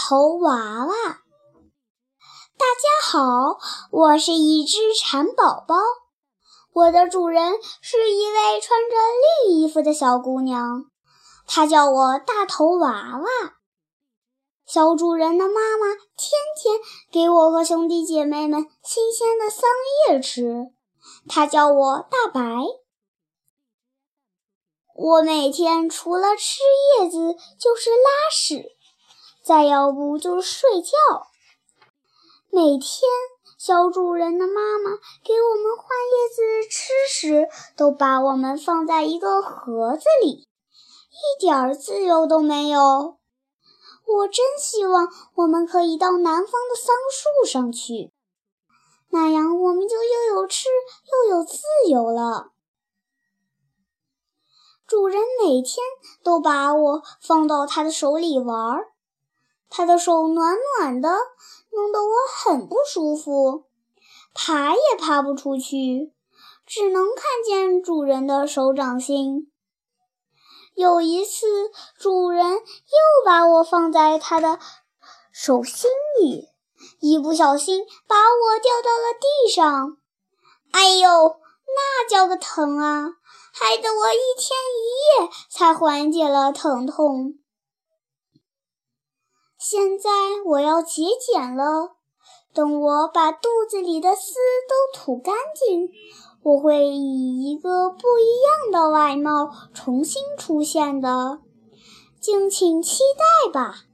头娃娃。大家好，我是一只蚕宝宝，我的主人是一位穿着绿衣服的小姑娘，她叫我大头娃娃。小主人的妈妈天天给我和兄弟姐妹们新鲜的桑叶吃，她叫我大白。我每天除了吃叶子就是拉屎，再要不就是睡觉。每天，小主人的妈妈给我们换叶子吃时，都把我们放在一个盒子里，一点自由都没有。我真希望我们可以到南方的桑树上去，那样我们就又有吃又有自由了。主人每天都把我放到他的手里玩儿，他的手暖暖的，弄得我很不舒服，爬也爬不出去，只能看见主人的手掌心。有一次，主人又把我放在他的手心里，一不小心把我掉到了地上，哎呦，那叫个疼啊！害得我一天一夜才缓解了疼痛。现在我要节俭了。等我把肚子里的丝都吐干净，我会以一个不一样的外貌重新出现的。敬请期待吧。